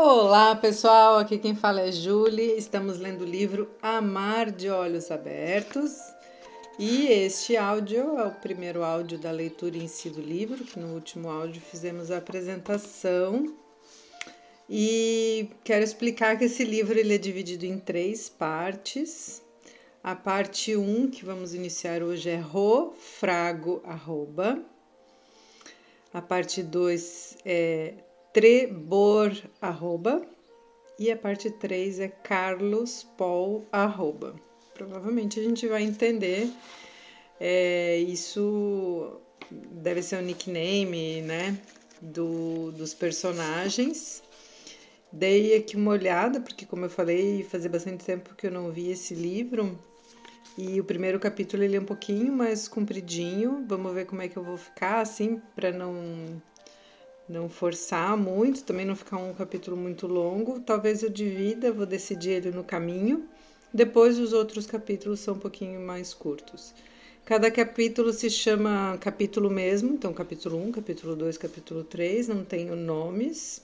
Olá pessoal, aqui quem fala é Julie. Estamos lendo o livro Amar de Olhos Abertos e este áudio é o primeiro áudio da leitura em si do livro, que no último áudio fizemos a apresentação. E quero explicar que esse livro ele é dividido em três partes. A parte 1 um, que vamos iniciar hoje é Ro Frago Arroba. A parte 2 é Trebor Arroba. E a parte 3 é Carlos Paul Arroba provavelmente a gente vai entender. É, isso deve ser o um nickname, né? Do, dos personagens. Dei aqui uma olhada, porque, como eu falei, fazia bastante tempo que eu não vi esse livro. E o primeiro capítulo ele é um pouquinho mais compridinho. Vamos ver como é que eu vou ficar, assim, para não não forçar muito, também não ficar um capítulo muito longo. Talvez eu divida, vou decidir ele no caminho. Depois os outros capítulos são um pouquinho mais curtos. Cada capítulo se chama capítulo mesmo, então capítulo 1, capítulo 2, capítulo 3, não tenho nomes.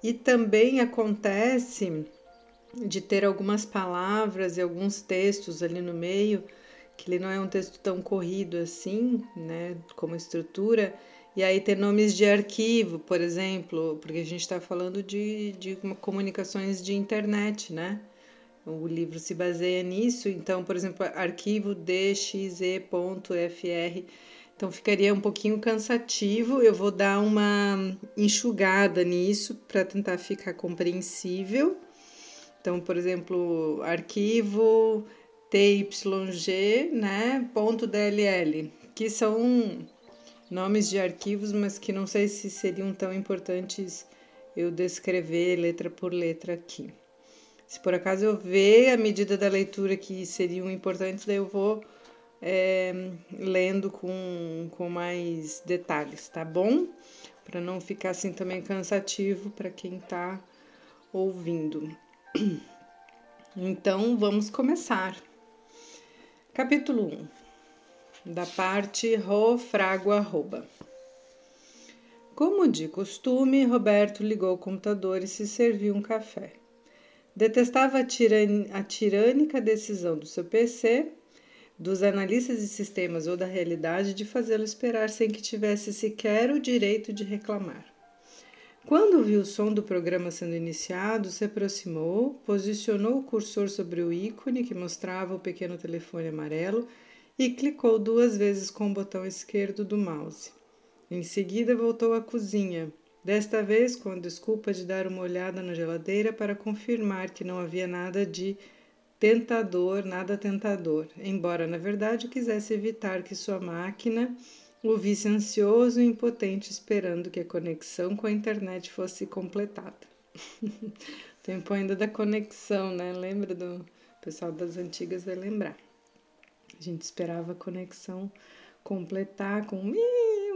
E também acontece de ter algumas palavras e alguns textos ali no meio, que ele não é um texto tão corrido assim, né, como estrutura, e aí ter nomes de arquivo, por exemplo, porque a gente está falando de, de comunicações de internet, né? O livro se baseia nisso, então, por exemplo, arquivo dxe.fr. Então ficaria um pouquinho cansativo. Eu vou dar uma enxugada nisso para tentar ficar compreensível. Então, por exemplo, arquivo tyg, né, .dll, que são nomes de arquivos, mas que não sei se seriam tão importantes eu descrever letra por letra aqui. Se por acaso eu ver a medida da leitura que seriam importantes, daí eu vou é, lendo com, com mais detalhes, tá bom? Para não ficar assim também cansativo para quem está ouvindo. Então vamos começar. Capítulo 1 da parte Ro Frago Arroba. Como de costume, Roberto ligou o computador e se serviu um café. Detestava a, a tirânica decisão do seu PC, dos analistas de sistemas ou da realidade de fazê-lo esperar sem que tivesse sequer o direito de reclamar. Quando viu o som do programa sendo iniciado, se aproximou, posicionou o cursor sobre o ícone que mostrava o pequeno telefone amarelo e clicou duas vezes com o botão esquerdo do mouse. Em seguida, voltou à cozinha desta vez com a desculpa de dar uma olhada na geladeira para confirmar que não havia nada de tentador, nada tentador, embora na verdade quisesse evitar que sua máquina o visse ansioso e impotente esperando que a conexão com a internet fosse completada. Tempo ainda da conexão, né? Lembra do pessoal das antigas vai lembrar. A gente esperava a conexão completar com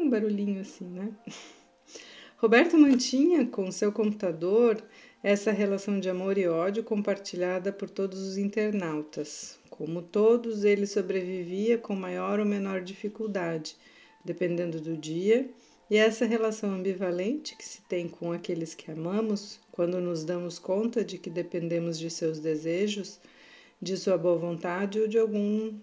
um barulhinho assim, né? Roberto mantinha com seu computador essa relação de amor e ódio compartilhada por todos os internautas. Como todos, ele sobrevivia com maior ou menor dificuldade, dependendo do dia, e essa relação ambivalente que se tem com aqueles que amamos, quando nos damos conta de que dependemos de seus desejos, de sua boa vontade ou de algum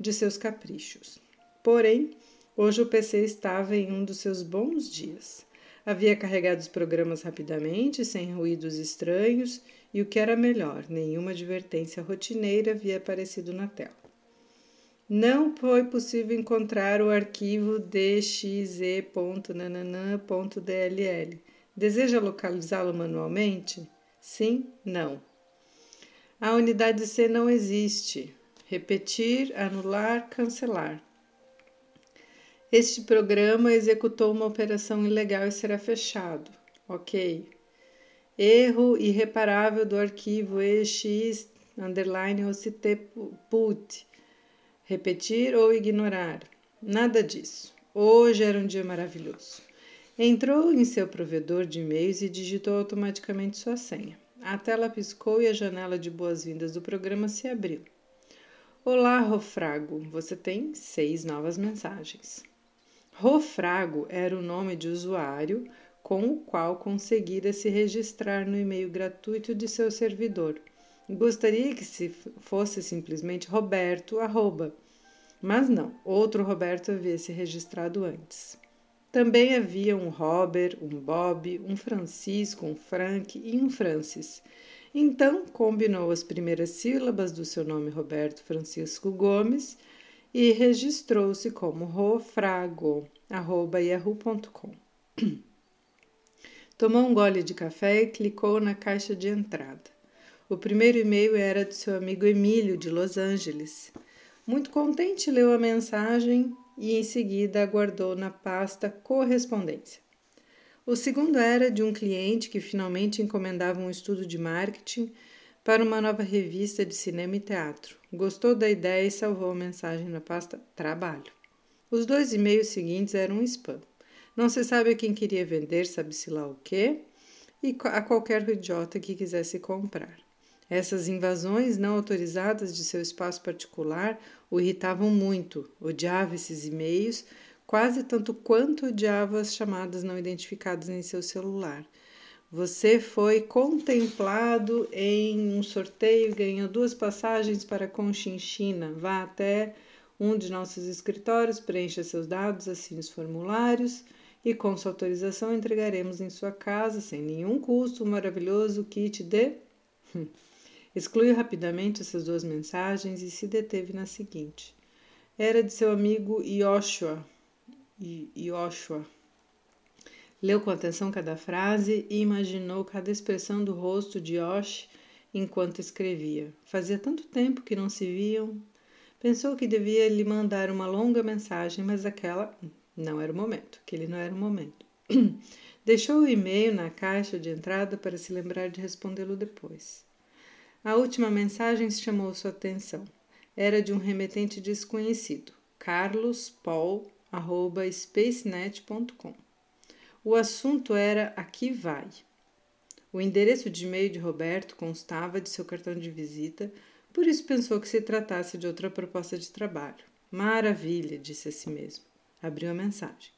de seus caprichos. Porém, hoje o PC estava em um dos seus bons dias. Havia carregado os programas rapidamente, sem ruídos estranhos, e o que era melhor, nenhuma advertência rotineira havia aparecido na tela. Não foi possível encontrar o arquivo dxe.nananã.dll. Deseja localizá-lo manualmente? Sim? Não. A unidade C não existe. Repetir, anular, cancelar. Este programa executou uma operação ilegal e será fechado. Ok. Erro irreparável do arquivo EX underline put. Repetir ou ignorar. Nada disso. Hoje era um dia maravilhoso. Entrou em seu provedor de e-mails e digitou automaticamente sua senha. A tela piscou e a janela de boas-vindas do programa se abriu. Olá, Rofrago. Você tem seis novas mensagens. Rofrago era o nome de usuário com o qual conseguira se registrar no e-mail gratuito de seu servidor. Gostaria que se fosse simplesmente Roberto arroba, mas não, outro Roberto havia se registrado antes. Também havia um Robert, um Bob, um Francisco, um Frank e um Francis. Então combinou as primeiras sílabas do seu nome Roberto Francisco Gomes e registrou-se como rofrago.yahoo.com. Tomou um gole de café e clicou na caixa de entrada. O primeiro e-mail era do seu amigo Emílio, de Los Angeles. Muito contente, leu a mensagem e em seguida aguardou na pasta correspondência. O segundo era de um cliente que finalmente encomendava um estudo de marketing para uma nova revista de cinema e teatro. Gostou da ideia e salvou a mensagem na pasta Trabalho. Os dois e-mails seguintes eram um spam. Não se sabe a quem queria vender, sabe-se lá o quê, e a qualquer idiota que quisesse comprar. Essas invasões não autorizadas de seu espaço particular o irritavam muito. Odiava esses e-mails quase tanto quanto odiava as chamadas não identificadas em seu celular. Você foi contemplado em um sorteio, ganhou duas passagens para Conchinchina. Vá até um de nossos escritórios, preencha seus dados, assine os formulários e com sua autorização entregaremos em sua casa, sem nenhum custo, um maravilhoso kit de. Excluiu rapidamente essas duas mensagens e se deteve na seguinte. Era de seu amigo Yoshua. Leu com atenção cada frase e imaginou cada expressão do rosto de Yosh enquanto escrevia. Fazia tanto tempo que não se viam. Pensou que devia lhe mandar uma longa mensagem, mas aquela não era o momento, aquele não era o momento. Deixou o e-mail na caixa de entrada para se lembrar de respondê-lo depois. A última mensagem chamou sua atenção. Era de um remetente desconhecido, carlospaul.spacenet.com. O assunto era Aqui Vai. O endereço de e-mail de Roberto constava de seu cartão de visita, por isso pensou que se tratasse de outra proposta de trabalho. Maravilha, disse a si mesmo. Abriu a mensagem.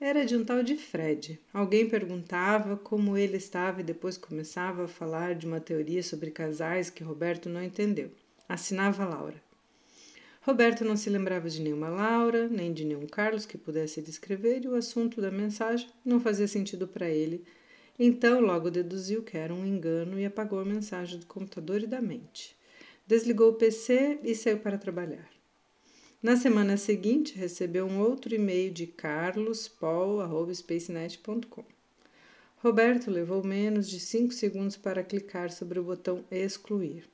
Era de um tal de Fred. Alguém perguntava como ele estava e depois começava a falar de uma teoria sobre casais que Roberto não entendeu. Assinava Laura. Roberto não se lembrava de nenhuma Laura, nem de nenhum Carlos que pudesse descrever, e o assunto da mensagem não fazia sentido para ele. Então, logo deduziu que era um engano e apagou a mensagem do computador e da mente. Desligou o PC e saiu para trabalhar. Na semana seguinte, recebeu um outro e-mail de carlospaul.spacenet.com. Roberto levou menos de cinco segundos para clicar sobre o botão excluir.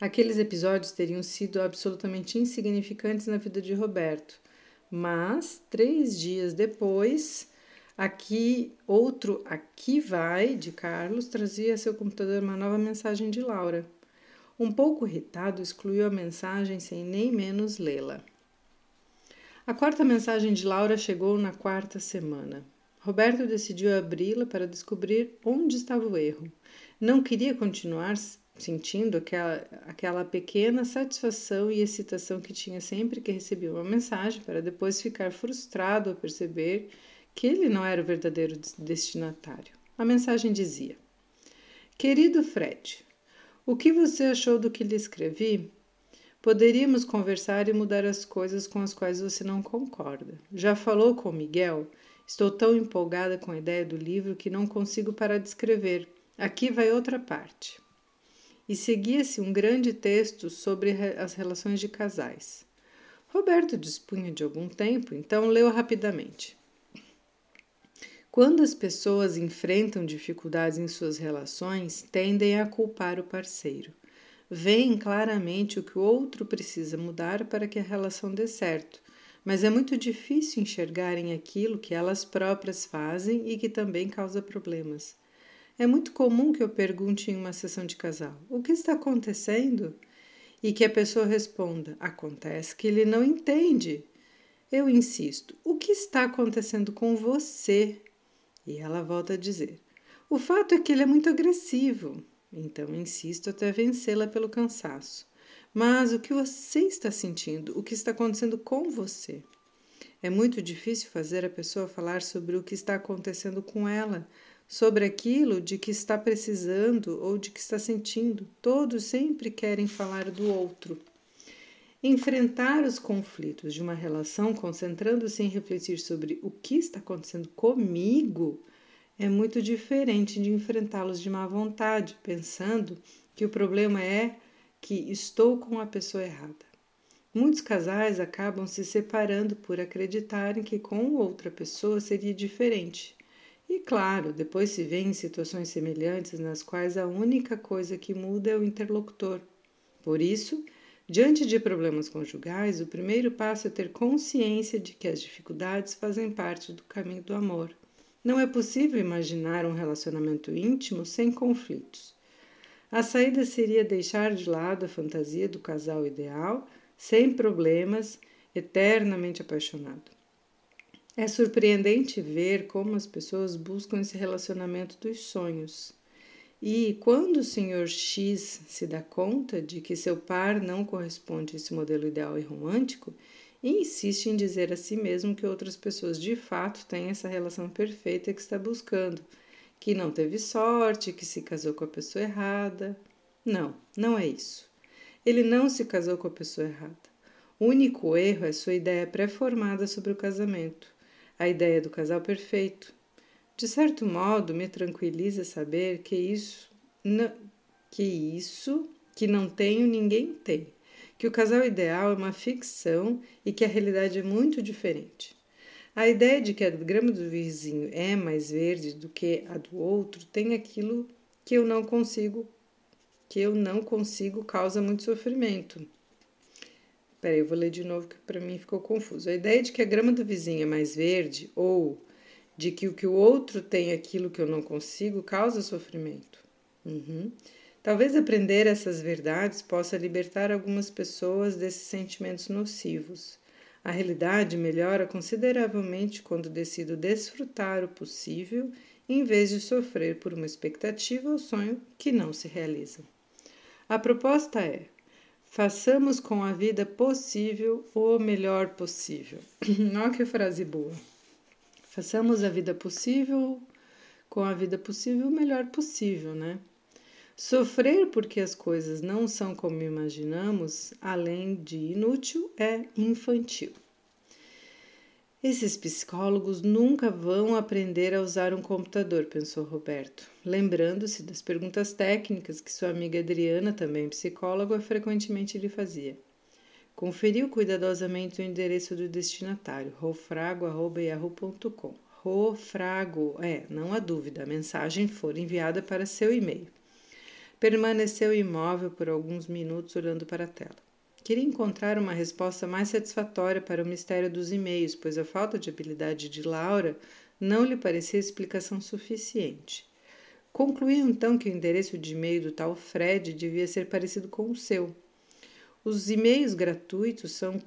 Aqueles episódios teriam sido absolutamente insignificantes na vida de Roberto, mas três dias depois, aqui outro aqui vai de Carlos trazia a seu computador uma nova mensagem de Laura. Um pouco irritado, excluiu a mensagem sem nem menos lê-la. A quarta mensagem de Laura chegou na quarta semana. Roberto decidiu abri-la para descobrir onde estava o erro. Não queria continuar sentindo aquela, aquela pequena satisfação e excitação que tinha sempre que recebia uma mensagem, para depois ficar frustrado ao perceber que ele não era o verdadeiro destinatário. A mensagem dizia: Querido Fred, o que você achou do que lhe escrevi? Poderíamos conversar e mudar as coisas com as quais você não concorda. Já falou com Miguel? Estou tão empolgada com a ideia do livro que não consigo parar de escrever. Aqui vai outra parte. E seguia-se um grande texto sobre as relações de casais. Roberto dispunha de algum tempo, então leu rapidamente. Quando as pessoas enfrentam dificuldades em suas relações, tendem a culpar o parceiro. Veem claramente o que o outro precisa mudar para que a relação dê certo, mas é muito difícil enxergarem aquilo que elas próprias fazem e que também causa problemas. É muito comum que eu pergunte em uma sessão de casal: o que está acontecendo? E que a pessoa responda: acontece que ele não entende. Eu insisto: o que está acontecendo com você? E ela volta a dizer: O fato é que ele é muito agressivo, então insisto até vencê-la pelo cansaço. Mas o que você está sentindo? O que está acontecendo com você? É muito difícil fazer a pessoa falar sobre o que está acontecendo com ela, sobre aquilo de que está precisando ou de que está sentindo. Todos sempre querem falar do outro. Enfrentar os conflitos de uma relação concentrando-se em refletir sobre o que está acontecendo comigo é muito diferente de enfrentá-los de má vontade, pensando que o problema é que estou com a pessoa errada. Muitos casais acabam se separando por acreditarem que com outra pessoa seria diferente. E claro, depois se vê em situações semelhantes nas quais a única coisa que muda é o interlocutor. Por isso, Diante de problemas conjugais, o primeiro passo é ter consciência de que as dificuldades fazem parte do caminho do amor. Não é possível imaginar um relacionamento íntimo sem conflitos. A saída seria deixar de lado a fantasia do casal ideal, sem problemas, eternamente apaixonado. É surpreendente ver como as pessoas buscam esse relacionamento dos sonhos. E quando o senhor X se dá conta de que seu par não corresponde a esse modelo ideal e romântico, insiste em dizer a si mesmo que outras pessoas de fato têm essa relação perfeita que está buscando, que não teve sorte, que se casou com a pessoa errada. Não, não é isso. Ele não se casou com a pessoa errada. O único erro é sua ideia pré-formada sobre o casamento, a ideia do casal perfeito, de certo modo, me tranquiliza saber que isso, que isso que não tenho, ninguém tem. Que o casal ideal é uma ficção e que a realidade é muito diferente. A ideia de que a grama do vizinho é mais verde do que a do outro tem aquilo que eu não consigo, que eu não consigo causa muito sofrimento. Peraí, eu vou ler de novo que para mim ficou confuso. A ideia de que a grama do vizinho é mais verde ou de que o que o outro tem aquilo que eu não consigo causa sofrimento. Uhum. Talvez aprender essas verdades possa libertar algumas pessoas desses sentimentos nocivos. A realidade melhora consideravelmente quando decido desfrutar o possível em vez de sofrer por uma expectativa ou sonho que não se realiza. A proposta é: façamos com a vida possível o melhor possível. Olha que frase boa. Façamos a vida possível, com a vida possível, o melhor possível, né? Sofrer porque as coisas não são como imaginamos, além de inútil, é infantil. Esses psicólogos nunca vão aprender a usar um computador, pensou Roberto, lembrando-se das perguntas técnicas que sua amiga Adriana, também psicóloga, frequentemente lhe fazia. Conferiu cuidadosamente o endereço do destinatário, rofrago.yahoo.com. Rofrago, é, não há dúvida, a mensagem foi enviada para seu e-mail. Permaneceu imóvel por alguns minutos olhando para a tela. Queria encontrar uma resposta mais satisfatória para o mistério dos e-mails, pois a falta de habilidade de Laura não lhe parecia explicação suficiente. Concluiu então que o endereço de e-mail do tal Fred devia ser parecido com o seu, os e-mails gratuitos são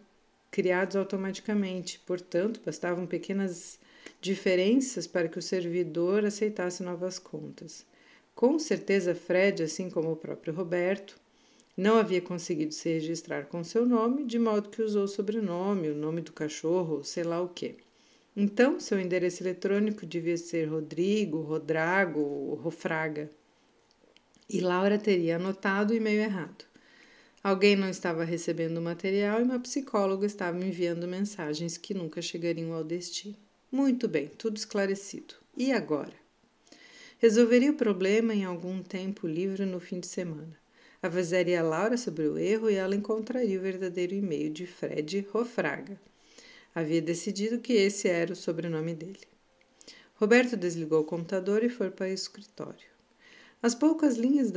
criados automaticamente, portanto, bastavam pequenas diferenças para que o servidor aceitasse novas contas. Com certeza, Fred, assim como o próprio Roberto, não havia conseguido se registrar com seu nome, de modo que usou o sobrenome, o nome do cachorro, sei lá o que. Então, seu endereço eletrônico devia ser Rodrigo, Rodrago Rofraga. E Laura teria anotado o e-mail errado. Alguém não estava recebendo o material e uma psicóloga estava enviando mensagens que nunca chegariam ao destino. Muito bem, tudo esclarecido. E agora? Resolveria o problema em algum tempo livre no fim de semana. Avisaria a Laura sobre o erro e ela encontraria o verdadeiro e-mail de Fred Rofraga. Havia decidido que esse era o sobrenome dele. Roberto desligou o computador e foi para o escritório. As poucas linhas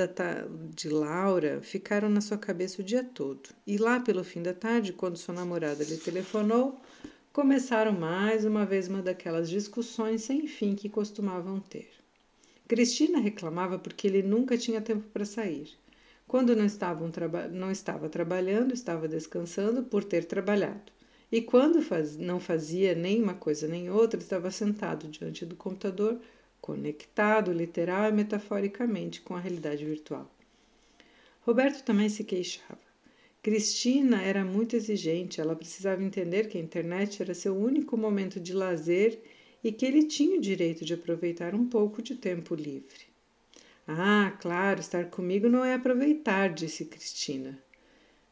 de Laura ficaram na sua cabeça o dia todo, e lá pelo fim da tarde, quando sua namorada lhe telefonou, começaram mais uma vez uma daquelas discussões sem fim que costumavam ter. Cristina reclamava porque ele nunca tinha tempo para sair. Quando não, não estava trabalhando, estava descansando por ter trabalhado. E quando faz não fazia nem uma coisa nem outra, estava sentado diante do computador conectado literal e metaforicamente com a realidade virtual. Roberto também se queixava. Cristina era muito exigente, ela precisava entender que a internet era seu único momento de lazer e que ele tinha o direito de aproveitar um pouco de tempo livre. Ah, claro, estar comigo não é aproveitar, disse Cristina.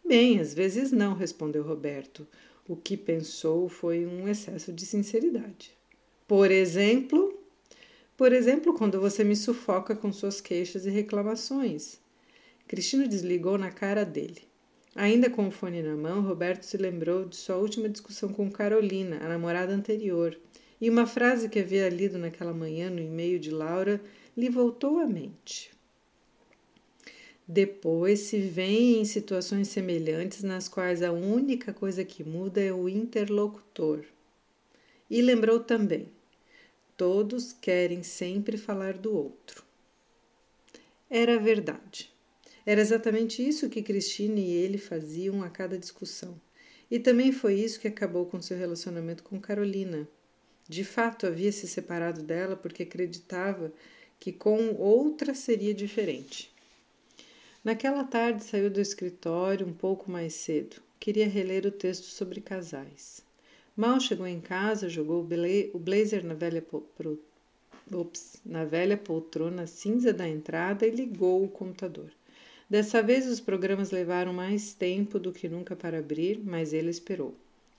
Bem, às vezes não, respondeu Roberto. O que pensou foi um excesso de sinceridade. Por exemplo, por exemplo, quando você me sufoca com suas queixas e reclamações. Cristina desligou na cara dele. Ainda com o fone na mão, Roberto se lembrou de sua última discussão com Carolina, a namorada anterior, e uma frase que havia lido naquela manhã no e-mail de Laura lhe voltou à mente. Depois se vê em situações semelhantes nas quais a única coisa que muda é o interlocutor. E lembrou também: todos querem sempre falar do outro. Era verdade. Era exatamente isso que Cristina e ele faziam a cada discussão. E também foi isso que acabou com seu relacionamento com Carolina. De fato, havia se separado dela porque acreditava que com outra seria diferente. Naquela tarde saiu do escritório um pouco mais cedo. Queria reler o texto sobre casais. Mal chegou em casa, jogou o blazer na velha, pro, ops, na velha poltrona cinza da entrada e ligou o computador. Dessa vez os programas levaram mais tempo do que nunca para abrir, mas ele esperou.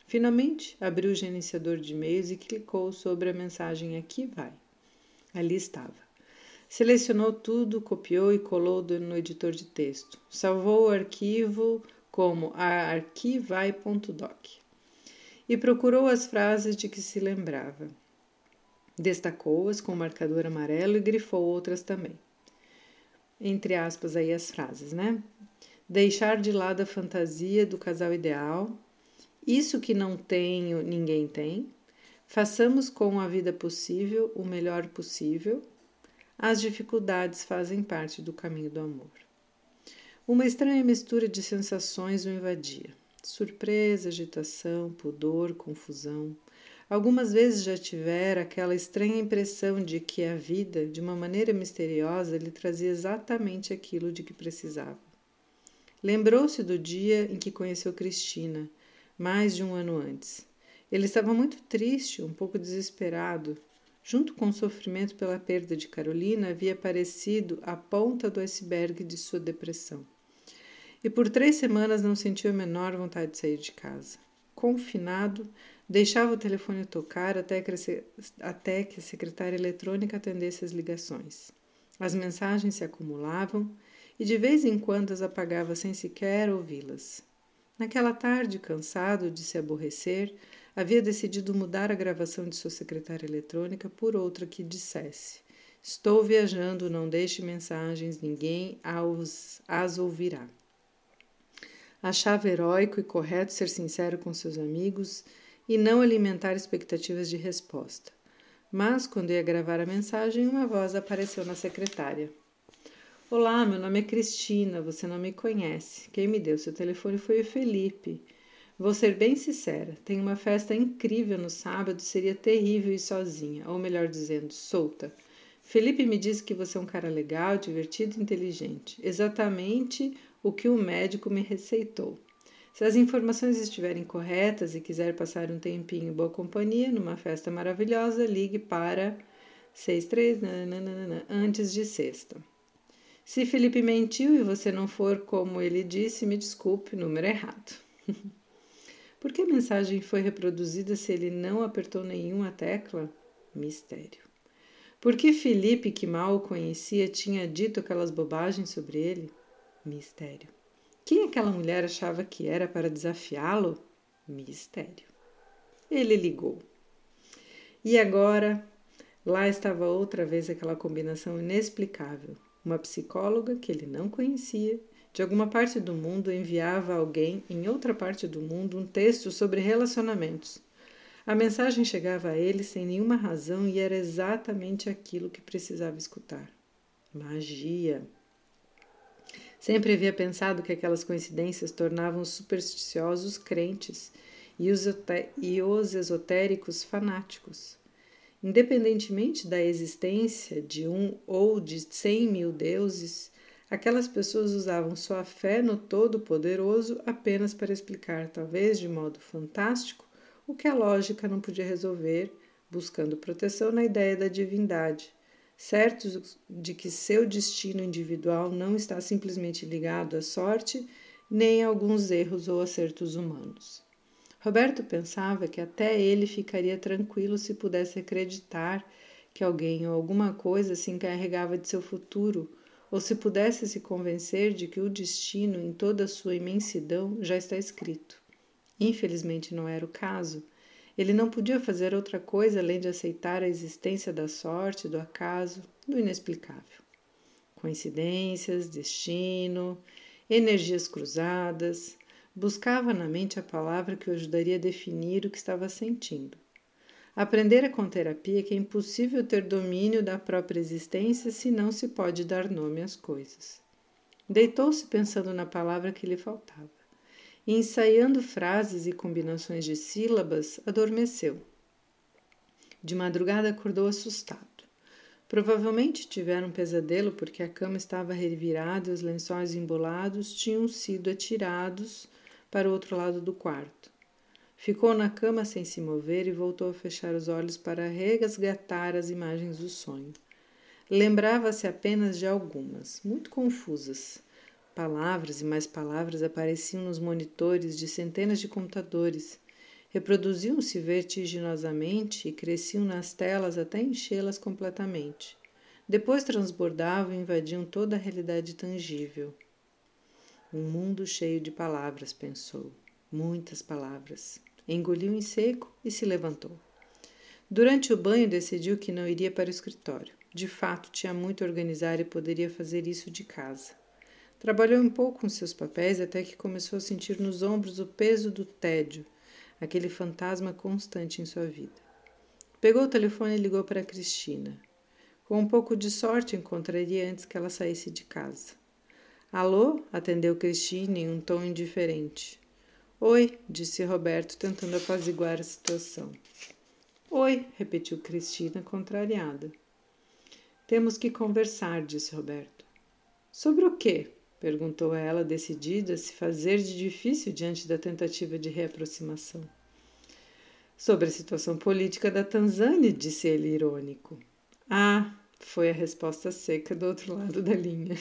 Finalmente, abriu o gerenciador de e-mails e clicou sobre a mensagem Aqui vai. Ali estava. Selecionou tudo, copiou e colou no editor de texto. Salvou o arquivo como arquivai.doc e procurou as frases de que se lembrava. Destacou-as com marcador amarelo e grifou outras também entre aspas aí as frases, né? Deixar de lado a fantasia do casal ideal. Isso que não tenho, ninguém tem. Façamos com a vida possível o melhor possível. As dificuldades fazem parte do caminho do amor. Uma estranha mistura de sensações o invadia: surpresa, agitação, pudor, confusão. Algumas vezes já tivera aquela estranha impressão de que a vida, de uma maneira misteriosa, lhe trazia exatamente aquilo de que precisava. Lembrou-se do dia em que conheceu Cristina, mais de um ano antes. Ele estava muito triste, um pouco desesperado. Junto com o sofrimento pela perda de Carolina, havia aparecido a ponta do iceberg de sua depressão. E por três semanas não sentiu a menor vontade de sair de casa. Confinado, Deixava o telefone tocar até que, a secretária eletrônica atendesse as ligações. As mensagens se acumulavam e de vez em quando as apagava sem sequer ouvi-las. Naquela tarde, cansado de se aborrecer, havia decidido mudar a gravação de sua secretária eletrônica por outra que dissesse: Estou viajando, não deixe mensagens, ninguém as, as ouvirá. Achava heróico e correto ser sincero com seus amigos e não alimentar expectativas de resposta. Mas, quando ia gravar a mensagem, uma voz apareceu na secretária. Olá, meu nome é Cristina, você não me conhece. Quem me deu seu telefone foi o Felipe. Vou ser bem sincera, tenho uma festa incrível no sábado, seria terrível ir sozinha, ou melhor dizendo, solta. Felipe me disse que você é um cara legal, divertido e inteligente. Exatamente o que o médico me receitou. Se as informações estiverem corretas e quiser passar um tempinho em boa companhia numa festa maravilhosa, ligue para 63 nananana, antes de sexta. Se Felipe mentiu e você não for como ele disse, me desculpe, número errado. Por que a mensagem foi reproduzida se ele não apertou nenhuma tecla? Mistério. Por que Felipe, que mal o conhecia, tinha dito aquelas bobagens sobre ele? Mistério. Quem aquela mulher achava que era para desafiá-lo? Mistério. Ele ligou. E agora, lá estava outra vez aquela combinação inexplicável. Uma psicóloga que ele não conhecia, de alguma parte do mundo, enviava a alguém em outra parte do mundo um texto sobre relacionamentos. A mensagem chegava a ele sem nenhuma razão e era exatamente aquilo que precisava escutar. Magia. Sempre havia pensado que aquelas coincidências tornavam os supersticiosos crentes e os, e os esotéricos fanáticos. Independentemente da existência de um ou de cem mil deuses, Aquelas pessoas usavam sua fé no Todo-Poderoso apenas para explicar, talvez de modo fantástico, o que a lógica não podia resolver, buscando proteção na ideia da divindade, certos de que seu destino individual não está simplesmente ligado à sorte nem a alguns erros ou acertos humanos. Roberto pensava que até ele ficaria tranquilo se pudesse acreditar que alguém ou alguma coisa se encarregava de seu futuro ou se pudesse se convencer de que o destino, em toda a sua imensidão, já está escrito. Infelizmente não era o caso. Ele não podia fazer outra coisa além de aceitar a existência da sorte, do acaso, do inexplicável. Coincidências, destino, energias cruzadas. Buscava na mente a palavra que o ajudaria a definir o que estava sentindo. Aprendera com terapia que é impossível ter domínio da própria existência se não se pode dar nome às coisas. Deitou-se pensando na palavra que lhe faltava. E ensaiando frases e combinações de sílabas, adormeceu. De madrugada acordou assustado. Provavelmente tivera um pesadelo porque a cama estava revirada e os lençóis embolados tinham sido atirados para o outro lado do quarto. Ficou na cama sem se mover e voltou a fechar os olhos para resgatar as imagens do sonho. Lembrava-se apenas de algumas, muito confusas. Palavras e mais palavras apareciam nos monitores de centenas de computadores. Reproduziam-se vertiginosamente e cresciam nas telas até enchê-las completamente. Depois transbordavam e invadiam toda a realidade tangível. Um mundo cheio de palavras, pensou. Muitas palavras engoliu em seco e se levantou. Durante o banho, decidiu que não iria para o escritório. De fato, tinha muito a organizar e poderia fazer isso de casa. Trabalhou um pouco com seus papéis até que começou a sentir nos ombros o peso do tédio, aquele fantasma constante em sua vida. Pegou o telefone e ligou para Cristina. Com um pouco de sorte, encontraria antes que ela saísse de casa. Alô? atendeu Cristina em um tom indiferente. Oi, disse Roberto, tentando apaziguar a situação. Oi, repetiu Cristina, contrariada. Temos que conversar, disse Roberto. Sobre o quê? perguntou ela, decidida a se fazer de difícil diante da tentativa de reaproximação. Sobre a situação política da Tanzânia, disse ele irônico. Ah, foi a resposta seca do outro lado da linha.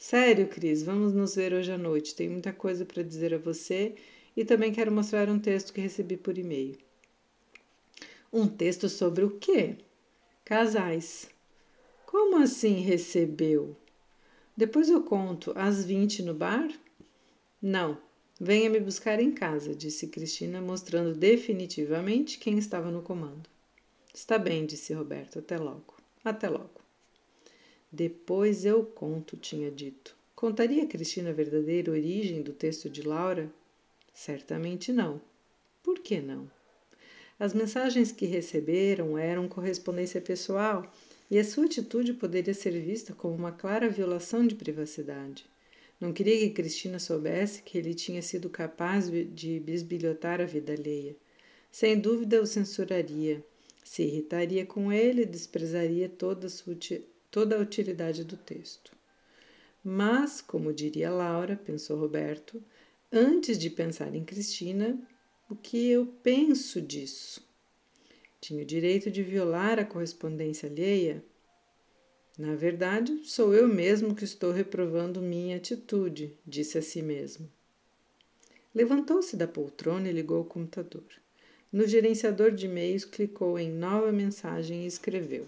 Sério, Cris, vamos nos ver hoje à noite. Tenho muita coisa para dizer a você e também quero mostrar um texto que recebi por e-mail. Um texto sobre o quê? Casais. Como assim recebeu? Depois eu conto. Às 20 no bar? Não. Venha me buscar em casa, disse Cristina, mostrando definitivamente quem estava no comando. Está bem, disse Roberto. Até logo. Até logo. Depois eu conto, tinha dito. Contaria a Cristina a verdadeira origem do texto de Laura? Certamente não. Por que não? As mensagens que receberam eram correspondência pessoal e a sua atitude poderia ser vista como uma clara violação de privacidade. Não queria que Cristina soubesse que ele tinha sido capaz de bisbilhotar a vida alheia. Sem dúvida o censuraria, se irritaria com ele e desprezaria toda a sua toda a utilidade do texto. Mas, como diria Laura, pensou Roberto, antes de pensar em Cristina, o que eu penso disso? Tinha o direito de violar a correspondência alheia? Na verdade, sou eu mesmo que estou reprovando minha atitude, disse a si mesmo. Levantou-se da poltrona e ligou o computador. No gerenciador de e-mails, clicou em nova mensagem e escreveu: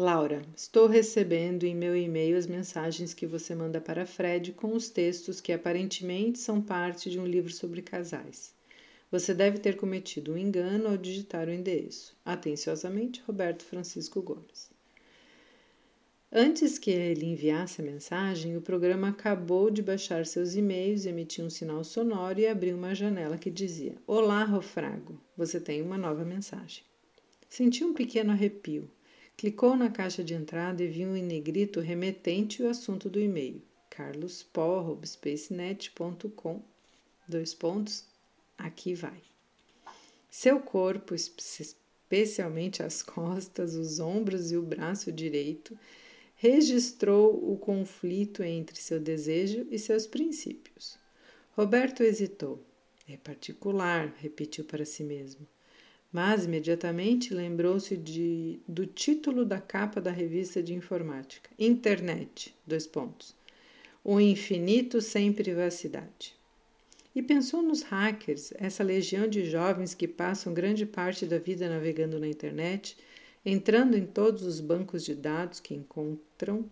Laura, estou recebendo em meu e-mail as mensagens que você manda para Fred com os textos que aparentemente são parte de um livro sobre casais. Você deve ter cometido um engano ao digitar o endereço. Atenciosamente, Roberto Francisco Gomes. Antes que ele enviasse a mensagem, o programa acabou de baixar seus e-mails, emitiu um sinal sonoro e abriu uma janela que dizia: Olá, Rofrago, você tem uma nova mensagem. Senti um pequeno arrepio. Clicou na caixa de entrada e viu em negrito remetente o assunto do e-mail. carlospor.spacenet.com Dois pontos. Aqui vai. Seu corpo, especialmente as costas, os ombros e o braço direito, registrou o conflito entre seu desejo e seus princípios. Roberto hesitou. É particular, repetiu para si mesmo. Mas imediatamente lembrou-se do título da capa da revista de informática: Internet. Dois pontos. O infinito sem privacidade. E pensou nos hackers, essa legião de jovens que passam grande parte da vida navegando na internet, entrando em todos os bancos de dados que encontram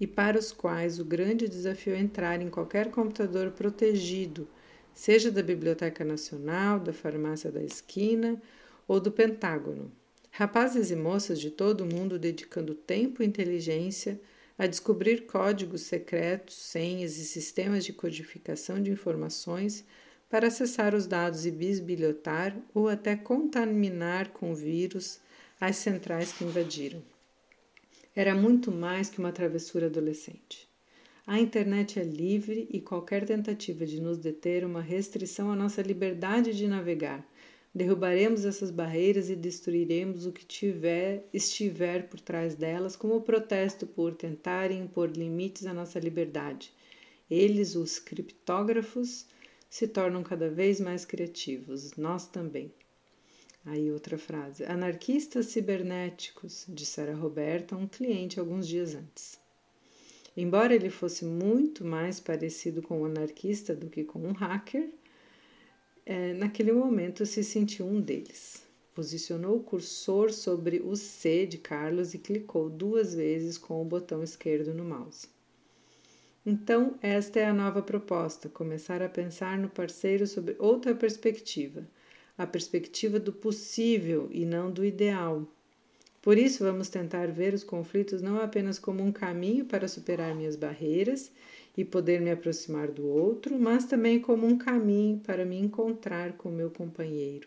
e para os quais o grande desafio é entrar em qualquer computador protegido, seja da Biblioteca Nacional, da farmácia da esquina ou do Pentágono. Rapazes e moças de todo o mundo dedicando tempo e inteligência a descobrir códigos secretos, senhas e sistemas de codificação de informações para acessar os dados e bisbilhotar ou até contaminar com vírus as centrais que invadiram. Era muito mais que uma travessura adolescente. A internet é livre e qualquer tentativa de nos deter uma restrição à nossa liberdade de navegar. Derrubaremos essas barreiras e destruiremos o que tiver, estiver por trás delas como protesto por tentarem impor limites à nossa liberdade. Eles, os criptógrafos, se tornam cada vez mais criativos, nós também. Aí outra frase. Anarquistas cibernéticos, dissera Roberta a um cliente alguns dias antes. Embora ele fosse muito mais parecido com um anarquista do que com um hacker, é, naquele momento se sentiu um deles. Posicionou o cursor sobre o C de Carlos e clicou duas vezes com o botão esquerdo no mouse. Então, esta é a nova proposta: começar a pensar no parceiro sob outra perspectiva a perspectiva do possível e não do ideal. Por isso, vamos tentar ver os conflitos não apenas como um caminho para superar minhas barreiras e poder me aproximar do outro, mas também como um caminho para me encontrar com meu companheiro.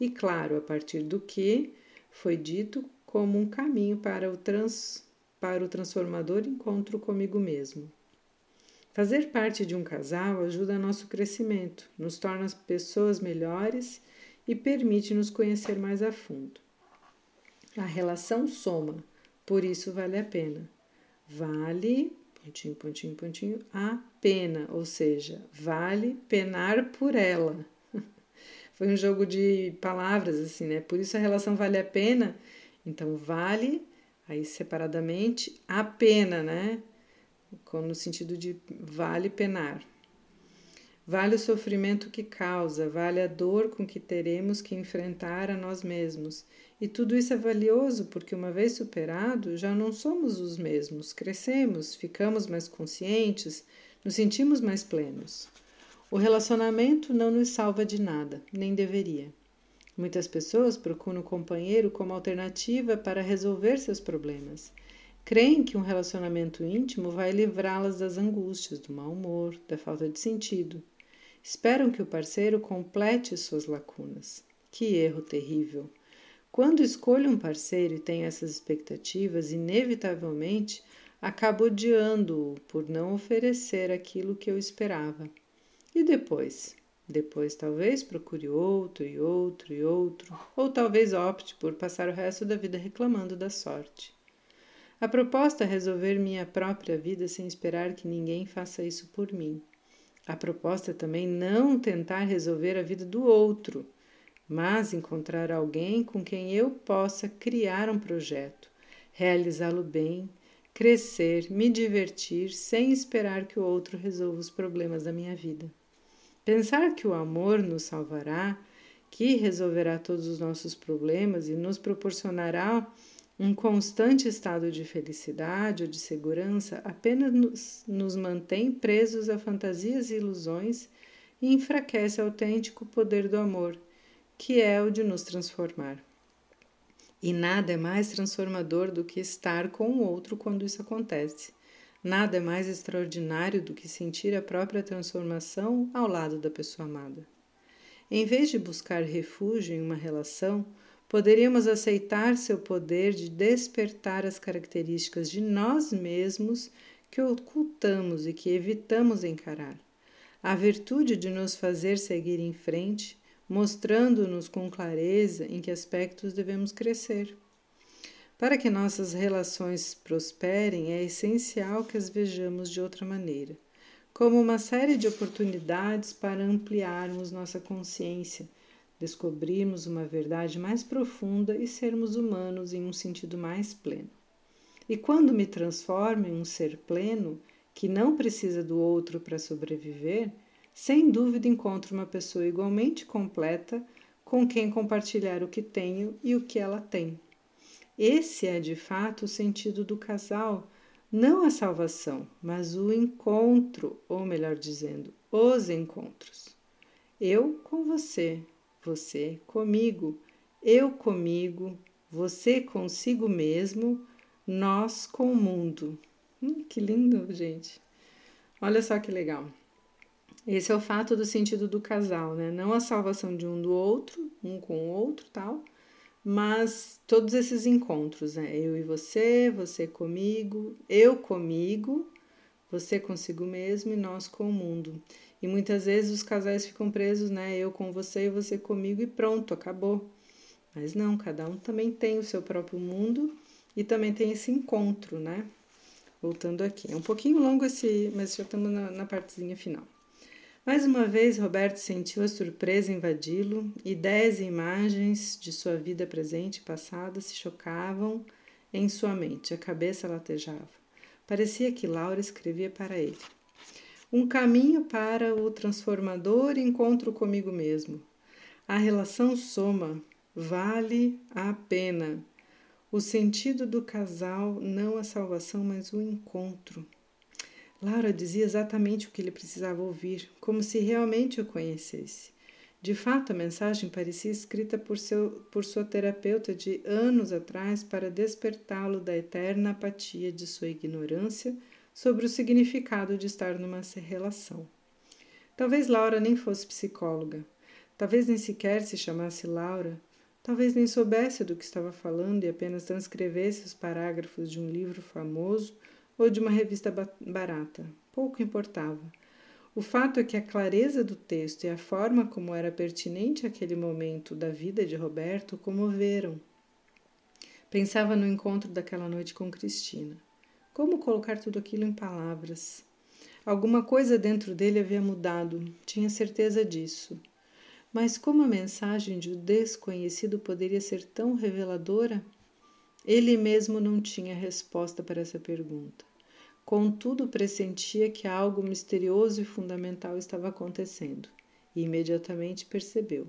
E, claro, a partir do que foi dito como um caminho para o, trans, para o transformador encontro comigo mesmo. Fazer parte de um casal ajuda nosso crescimento, nos torna pessoas melhores e permite nos conhecer mais a fundo. A relação soma, por isso vale a pena. Vale, pontinho, pontinho, pontinho, a pena, ou seja, vale penar por ela. Foi um jogo de palavras, assim, né? Por isso a relação vale a pena. Então, vale, aí separadamente, a pena, né? No sentido de vale penar. Vale o sofrimento que causa, vale a dor com que teremos que enfrentar a nós mesmos. E tudo isso é valioso porque, uma vez superado, já não somos os mesmos, crescemos, ficamos mais conscientes, nos sentimos mais plenos. O relacionamento não nos salva de nada, nem deveria. Muitas pessoas procuram o companheiro como alternativa para resolver seus problemas. Creem que um relacionamento íntimo vai livrá-las das angústias, do mau humor, da falta de sentido. Esperam que o parceiro complete suas lacunas. Que erro terrível! Quando escolho um parceiro e tenho essas expectativas, inevitavelmente acabo odiando-o por não oferecer aquilo que eu esperava. E depois? Depois talvez procure outro e outro e outro, ou talvez opte por passar o resto da vida reclamando da sorte. A proposta é resolver minha própria vida sem esperar que ninguém faça isso por mim. A proposta é também não tentar resolver a vida do outro, mas encontrar alguém com quem eu possa criar um projeto, realizá-lo bem, crescer, me divertir sem esperar que o outro resolva os problemas da minha vida. Pensar que o amor nos salvará, que resolverá todos os nossos problemas e nos proporcionará um constante estado de felicidade ou de segurança apenas nos, nos mantém presos a fantasias e ilusões e enfraquece o autêntico poder do amor, que é o de nos transformar. E nada é mais transformador do que estar com o outro quando isso acontece. Nada é mais extraordinário do que sentir a própria transformação ao lado da pessoa amada. Em vez de buscar refúgio em uma relação, poderíamos aceitar seu poder de despertar as características de nós mesmos que ocultamos e que evitamos encarar. A virtude de nos fazer seguir em frente, mostrando-nos com clareza em que aspectos devemos crescer. Para que nossas relações prosperem, é essencial que as vejamos de outra maneira, como uma série de oportunidades para ampliarmos nossa consciência, descobrirmos uma verdade mais profunda e sermos humanos em um sentido mais pleno. E quando me transformo em um ser pleno, que não precisa do outro para sobreviver, sem dúvida encontro uma pessoa igualmente completa com quem compartilhar o que tenho e o que ela tem. Esse é de fato o sentido do casal, não a salvação, mas o encontro, ou melhor dizendo, os encontros. Eu com você, você comigo, eu comigo, você consigo mesmo, nós com o mundo. Hum, que lindo, gente. Olha só que legal. Esse é o fato do sentido do casal, né? Não a salvação de um do outro, um com o outro, tal, mas todos esses encontros, né? Eu e você, você comigo, eu comigo, você consigo mesmo e nós com o mundo. E muitas vezes os casais ficam presos, né? Eu com você e você comigo e pronto, acabou. Mas não, cada um também tem o seu próprio mundo e também tem esse encontro, né? Voltando aqui. É um pouquinho longo esse, mas já estamos na, na partezinha final. Mais uma vez, Roberto sentiu a surpresa invadi-lo. Ideias e imagens de sua vida presente e passada se chocavam em sua mente. A cabeça latejava. Parecia que Laura escrevia para ele. Um caminho para o transformador encontro comigo mesmo. A relação soma, vale a pena. O sentido do casal, não a salvação, mas o encontro. Laura dizia exatamente o que ele precisava ouvir, como se realmente o conhecesse. De fato, a mensagem parecia escrita por, seu, por sua terapeuta de anos atrás para despertá-lo da eterna apatia de sua ignorância sobre o significado de estar numa relação. Talvez Laura nem fosse psicóloga, talvez nem sequer se chamasse Laura, Talvez nem soubesse do que estava falando e apenas transcrevesse os parágrafos de um livro famoso ou de uma revista barata. Pouco importava. O fato é que a clareza do texto e a forma como era pertinente àquele momento da vida de Roberto comoveram. Pensava no encontro daquela noite com Cristina. Como colocar tudo aquilo em palavras? Alguma coisa dentro dele havia mudado, tinha certeza disso. Mas como a mensagem de um desconhecido poderia ser tão reveladora? Ele mesmo não tinha resposta para essa pergunta. Contudo, pressentia que algo misterioso e fundamental estava acontecendo e imediatamente percebeu.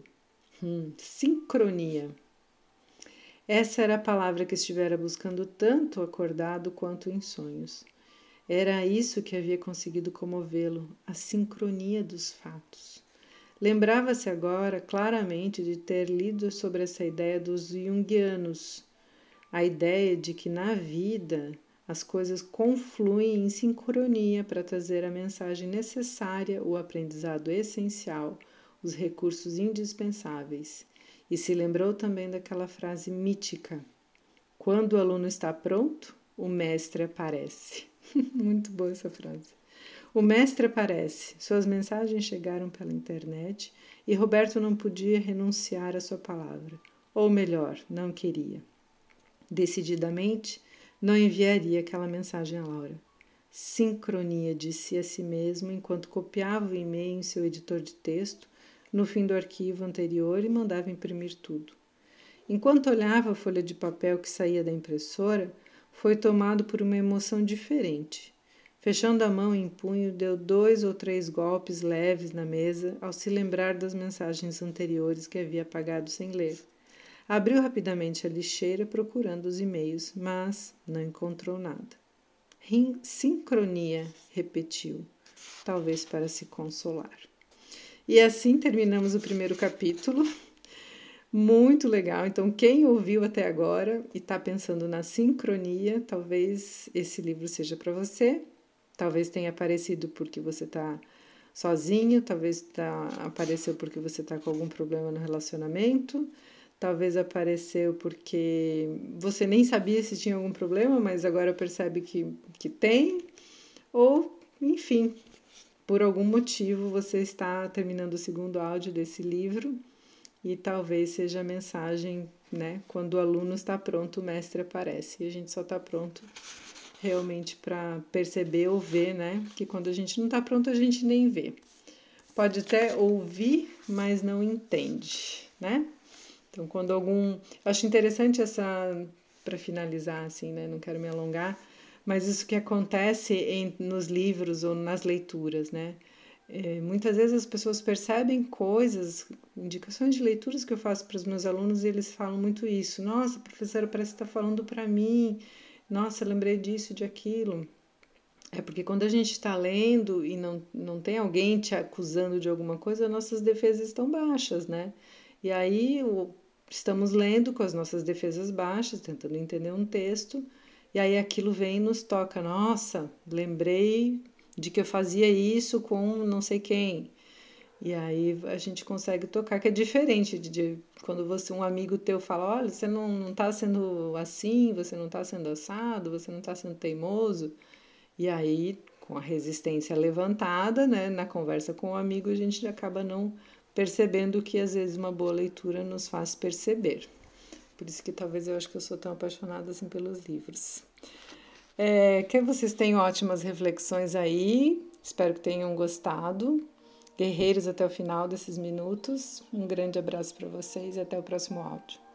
Hum, sincronia. Essa era a palavra que estivera buscando tanto acordado quanto em sonhos. Era isso que havia conseguido comovê-lo, a sincronia dos fatos. Lembrava-se agora claramente de ter lido sobre essa ideia dos junguianos, a ideia de que na vida as coisas confluem em sincronia para trazer a mensagem necessária, o aprendizado essencial, os recursos indispensáveis. E se lembrou também daquela frase mítica: Quando o aluno está pronto, o mestre aparece. Muito boa essa frase. O mestre aparece, suas mensagens chegaram pela internet e Roberto não podia renunciar à sua palavra, ou melhor, não queria. Decididamente, não enviaria aquela mensagem a Laura. Sincronia, disse a si mesmo enquanto copiava o e-mail em seu editor de texto no fim do arquivo anterior e mandava imprimir tudo. Enquanto olhava a folha de papel que saía da impressora, foi tomado por uma emoção diferente. Fechando a mão em punho, deu dois ou três golpes leves na mesa ao se lembrar das mensagens anteriores que havia apagado sem ler. Abriu rapidamente a lixeira procurando os e-mails, mas não encontrou nada. Sincronia, repetiu, talvez para se consolar. E assim terminamos o primeiro capítulo. Muito legal. Então, quem ouviu até agora e está pensando na sincronia, talvez esse livro seja para você. Talvez tenha aparecido porque você está sozinho, talvez tá, apareceu porque você está com algum problema no relacionamento, talvez apareceu porque você nem sabia se tinha algum problema, mas agora percebe que, que tem, ou enfim, por algum motivo você está terminando o segundo áudio desse livro e talvez seja a mensagem né? Quando o aluno está pronto, o mestre aparece. E a gente só está pronto realmente para perceber ou ver, né? Que quando a gente não está pronto, a gente nem vê. Pode até ouvir, mas não entende, né? Então, quando algum. Acho interessante essa. Para finalizar, assim, né? Não quero me alongar, mas isso que acontece em, nos livros ou nas leituras, né? É, muitas vezes as pessoas percebem coisas, indicações de leituras que eu faço para os meus alunos e eles falam muito isso. Nossa, professora, parece que está falando para mim. Nossa, lembrei disso, de aquilo. É porque quando a gente está lendo e não, não tem alguém te acusando de alguma coisa, nossas defesas estão baixas, né? E aí o, estamos lendo com as nossas defesas baixas, tentando entender um texto, e aí aquilo vem e nos toca. Nossa, lembrei de que eu fazia isso com não sei quem. E aí a gente consegue tocar, que é diferente de, de quando você um amigo teu fala, olha, você não, não tá sendo assim, você não tá sendo assado, você não tá sendo teimoso. E aí, com a resistência levantada, né, na conversa com o amigo, a gente acaba não percebendo que às vezes uma boa leitura nos faz perceber. Por isso que talvez eu acho que eu sou tão apaixonada assim pelos livros. É, que vocês tenham ótimas reflexões aí. Espero que tenham gostado. Guerreiros até o final desses minutos. Um grande abraço para vocês e até o próximo áudio.